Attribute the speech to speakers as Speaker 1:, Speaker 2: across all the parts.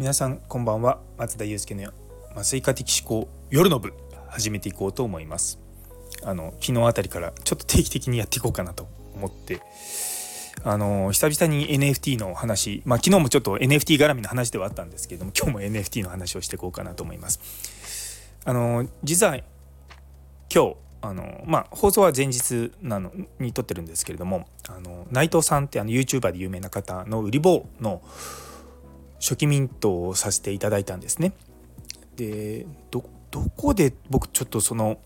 Speaker 1: 皆さんこんばんは。松田祐介の麻酔科的思考夜の部始めていこうと思います。あの昨日あたりからちょっと定期的にやっていこうかなと思って。あの久々に NFT の話まあ昨日もちょっと NFT 絡みの話ではあったんですけれども今日も NFT の話をしていこうかなと思います。あの実は今日あのまあ、放送は前日なのに撮ってるんですけれどもあの内藤さんってあの YouTuber で有名な方の売り棒の初期ミントをさせていただいたんですね。でどこで僕ちょっとその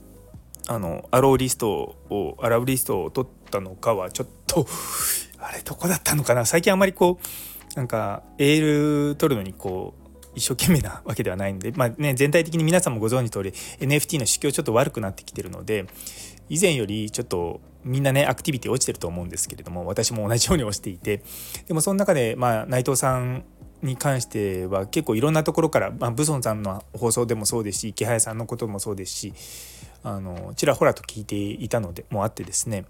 Speaker 1: あのアローリストをアラブリストを取ったのかはちょっと あれどこだったのかな？最近あんまりこうなんかエール取るのにこう一生懸命なわけではないんで、まあね、全体的に皆さんもご存知通り NFT の市況ちょっと悪くなってきてるので以前よりちょっとみんなねアクティビティ落ちてると思うんですけれども私も同じように落ちていてでもその中で、まあ、内藤さんに関しては結構いろんなところから、まあ、ブソンさんの放送でもそうですし池早さんのこともそうですしあのちらほらと聞いていたのでもあってですね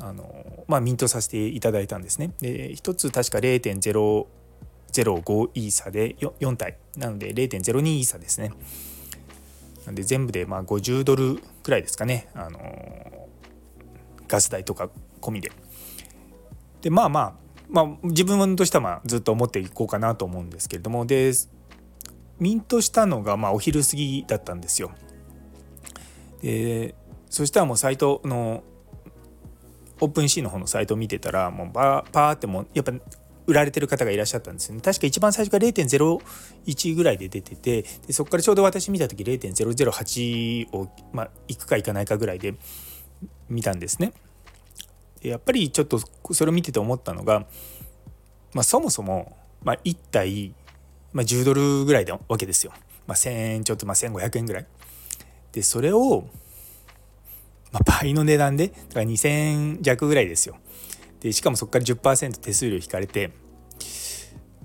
Speaker 1: あの、まあ、ミントさせていただいたんですね。で1つ確か0.05イーサで 4, 4体なので0.02イーサですね。なんで全部でまあ50ドルくらいですかね、あのガス代とか込みで。でまあまあまあ、自分としてはまあずっと思っていこうかなと思うんですけれどもでミントしたのがまあお昼過ぎだったんですよ。でそしたらもうサイトのオープンシーの方のサイトを見てたらもうパーってもうやっぱ売られてる方がいらっしゃったんですよね確か一番最初が0.01ぐらいで出ててでそこからちょうど私見た時0.008を、まあ、行くか行かないかぐらいで見たんですね。やっぱりちょっとそれを見てて思ったのが、まあ、そもそも、まあ、1体、まあ、10ドルぐらいなわけですよ。まあ、1,000円ちょっとまあ1,500円ぐらい。でそれを、まあ、倍の値段でだから2,000円弱ぐらいですよ。でしかもそこから10%手数料引かれて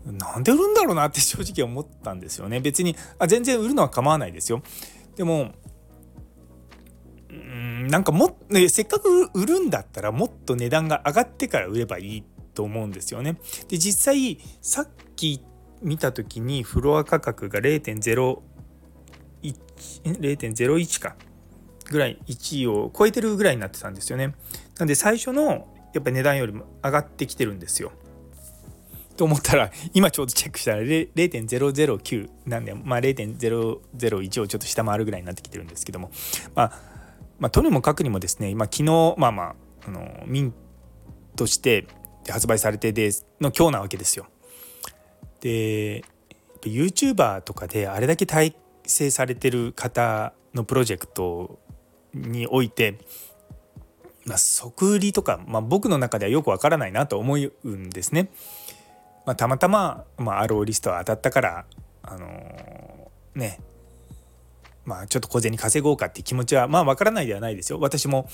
Speaker 1: なんで売るんだろうなって正直思ったんですよね。別にあ全然売るのは構わないですよ。でもなんかも、ね、せっかく売るんだったらもっと値段が上がってから売ればいいと思うんですよね。で実際さっき見た時にフロア価格が0.01 0.01かぐらい1位を超えてるぐらいになってたんですよね。なんで最初のやっぱ値段よりも上がってきてるんですよ。と思ったら今ちょうどチェックしたら0.009なんで、まあ、0.001をちょっと下回るぐらいになってきてるんですけどもまあまあ、とにもかくにもですね、まあ、昨日まあまああのミントして発売されてでの今日なわけですよ。で YouTuber とかであれだけ体制されてる方のプロジェクトにおいて、まあ、即売りとか、まあ、僕の中ではよくわからないなと思うんですね。まあ、たまたま、まあ、アローリストは当たったからあのー、ねまあ、ちょっと小銭稼ごうかって気持ちはまあわからないではないですよ。私も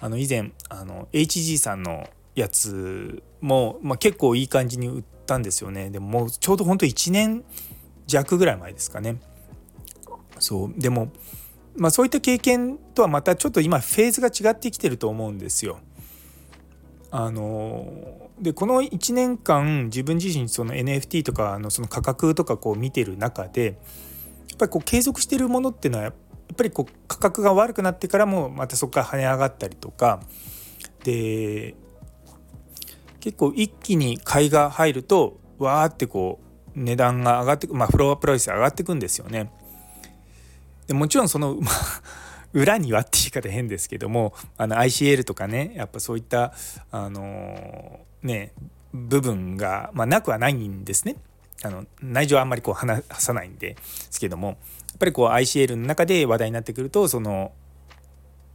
Speaker 1: あの以前あの HG さんのやつも、まあ、結構いい感じに売ったんですよね。でももうちょうどほんと1年弱ぐらい前ですかね。そうでも、まあ、そういった経験とはまたちょっと今フェーズが違ってきてると思うんですよ。あのでこの1年間自分自身その NFT とかのその価格とかこう見てる中でぱりこう継続してるものっていうのはやっぱりこう価格が悪くなってからもまたそこから跳ね上がったりとかで結構一気に買いが入るとわーってこう値段が上がってまあフロアプライス上がってくんですよね。でもちろんその、ま、裏にはって言い方変ですけどもあの ICL とかねやっぱそういったあのー、ね部分が、まあ、なくはないんですね。あの内情はあんまりこう話さないんですけどもやっぱりこう ICL の中で話題になってくるとその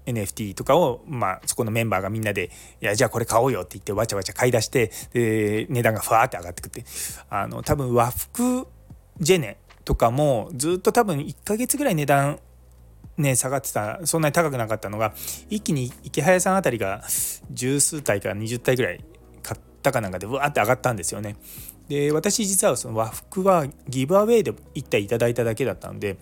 Speaker 1: NFT とかを、まあ、そこのメンバーがみんなで「いやじゃあこれ買おうよ」って言ってわちゃわちゃ買い出してで値段がふわーって上がってくってあの多分和服ジェネとかもずっと多分1ヶ月ぐらい値段ね下がってたそんなに高くなかったのが一気に池早さんあたりが十数体から20体ぐらい買ったかなんかでわーって上がったんですよね。で私実はその和服はギブアウェイで1体いただいただけだったので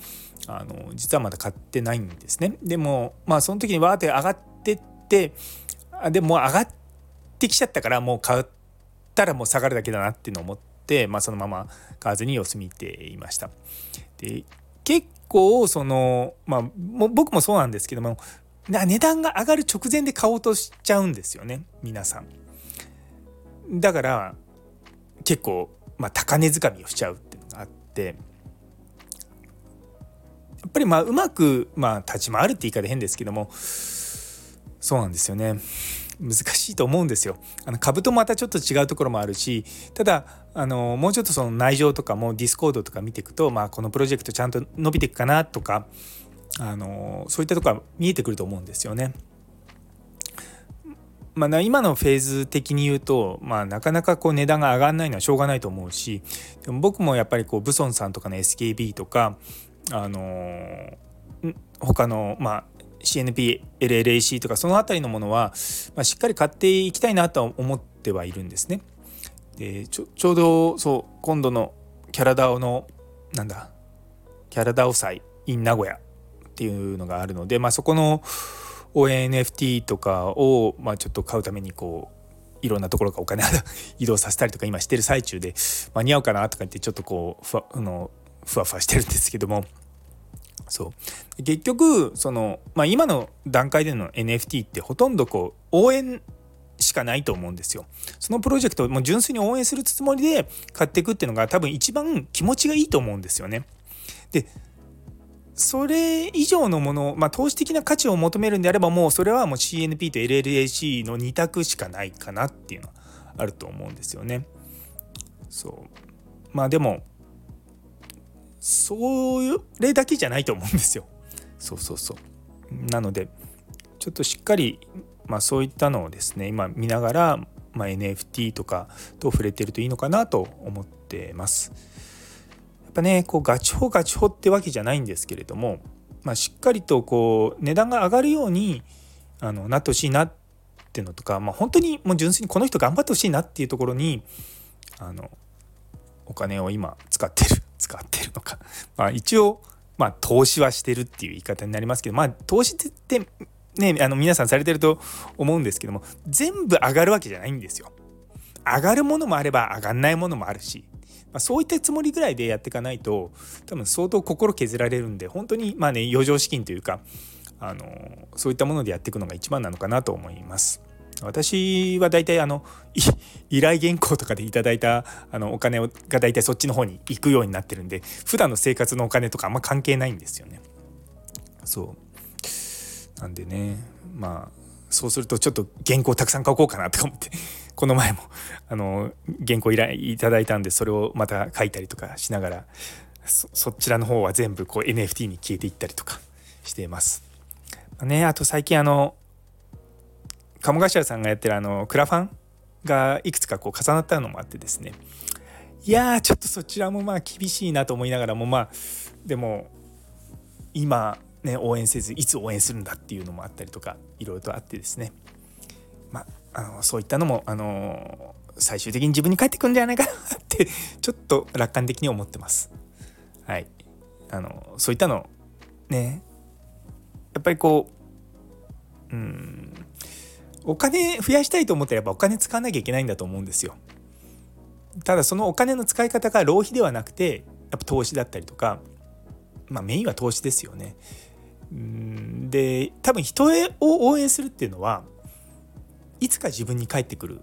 Speaker 1: あの実はまだ買ってないんですねでもまあその時にわーって上がってってあでも上がってきちゃったからもう買ったらもう下がるだけだなっていうのを思って、まあ、そのまま買わずに様子見ていました。で結構その、まあ、も僕もそうなんですけども値段が上がる直前で買おうとしちゃうんですよね皆さん。だから結構、まあ、高値掴みをしちゃうっていうのがあってやっぱりまあうまく、まあ、立ち回るって言い方変ですけどもそうなんですよね。難しいと思うんですよ。あの株とまたちょっと違うところもあるしただあのもうちょっとその内情とかもディスコードとか見ていくと、まあ、このプロジェクトちゃんと伸びていくかなとかあのそういったところは見えてくると思うんですよね。まあ、今のフェーズ的に言うと、まあ、なかなかこう値段が上がらないのはしょうがないと思うしでも僕もやっぱりこうブソンさんとかの SKB とか、あの他の、まあ、CNP、LLAC とかその辺りのものは、まあ、しっかり買っていきたいなと思ってはいるんですね。でちょちょうどそう今度のキャラダオのなんだキャラダオ祭 in 名古屋っていうのがあるので、まあ、そこの ONFT とかを、まあ、ちょっと買うためにこういろんなところがお金 移動させたりとか今してる最中で間に合うかなとか言ってちょっとこうふわあのふわふわしてるんですけどもそう結局その、まあ、今の段階での NFT ってほとんどこう応援しかないと思うんですよ。そのプロジェクトをもう純粋に応援するつもりで買っていくっていうのが多分一番気持ちがいいと思うんですよね。でそれ以上のもの、まあ、投資的な価値を求めるんであればもうそれはもう CNP と LLAC の2択しかないかなっていうのはあると思うんですよね。そうまあでもそれだけじゃないと思うんですよ。そうそうそう。なのでちょっとしっかり、まあ、そういったのをですね今見ながら、まあ、NFT とかと触れてるといいのかなと思ってます。ぱねこうガチホガチホってわけじゃないんですけれども、まあ、しっかりとこう値段が上がるようにあのなってほしいなっていうのとか、まあ、本当にもう純粋にこの人頑張ってほしいなっていうところにあのお金を今使ってる 使ってるのかまあ一応まあ投資はしてるっていう言い方になりますけどまあ投資ってねあの皆さんされてると思うんですけども全部上がるわけじゃないんですよ。上がるものもあれば上がんないものもあるし、まあ、そういったつもりぐらいでやっていかないと多分相当心削られるんで本当にまあね余剰資金というかあのそういったものでやっていくのが一番なのかなと思います。私は大体あの依頼原稿とかでいただいたあのお金が大体そっちの方に行くようになってるんで普段の生活のお金とかあんま関係ないんですよね。そうなんでねまあそうするとちょっと原稿たくさん書こうかなとか思ってこの前も あの原稿依頼いただいたんでそれをまた書いたりとかしながらそちらの方は全部こう NFT に消えていったりとかしています。ね、あと最近あの鴨頭さんがやってるあのクラファンがいくつかこう重なったのもあってですねいやちょっとそちらもまあ厳しいなと思いながらもまあでも今ね応援せずいつ応援するんだっていうのもあったりとかいろいろとあってですねまああのそういったのもあの最終的に自分に返ってくるんじゃないかなってちょっと楽観的に思ってます。はい、あのそういったのねやっぱりこううんお金増やしたいと思ったらやっぱお金使わなきゃいけないんだと思うんですよ。ただそのお金の使い方が浪費ではなくてやっぱ投資だったりとかまあメインは投資ですよね。うんで多分人を応援するっていうのはいつか自分に返ってくる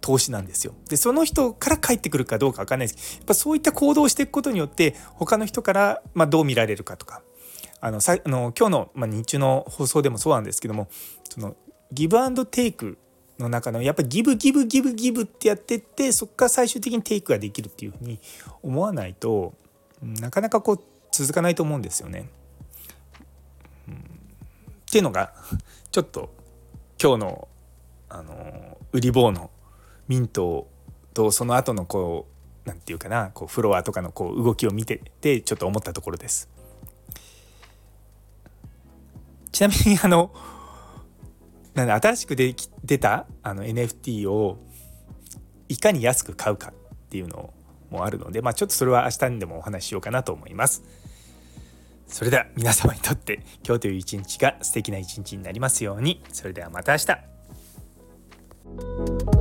Speaker 1: 投資なんですよ。でその人から返ってくるかどうか分かんないですけどやっぱそういった行動をしていくことによって他の人からまどう見られるかとかあのさあの今日の、まあ、日中の放送でもそうなんですけどもそのギブアンドテイクの中のやっぱギブギブギブギブってやってってそこから最終的にテイクができるっていうふうに思わないとなかなかこう続かないと思うんですよね。うん、っていうのがちょっと今日のあの売り棒のミントとその後のこう何て言うかなこうフロアとかのこう動きを見ててちょっと思ったところです。ちなみにあのなん新しくでき出たあの NFT をいかに安く買うかっていうのもあるので、まあ、ちょっとそれは明日にでもお話ししようかなと思います。それでは皆様にとって今日という一日が素敵な一日になりますように。それではまた明日。Thank you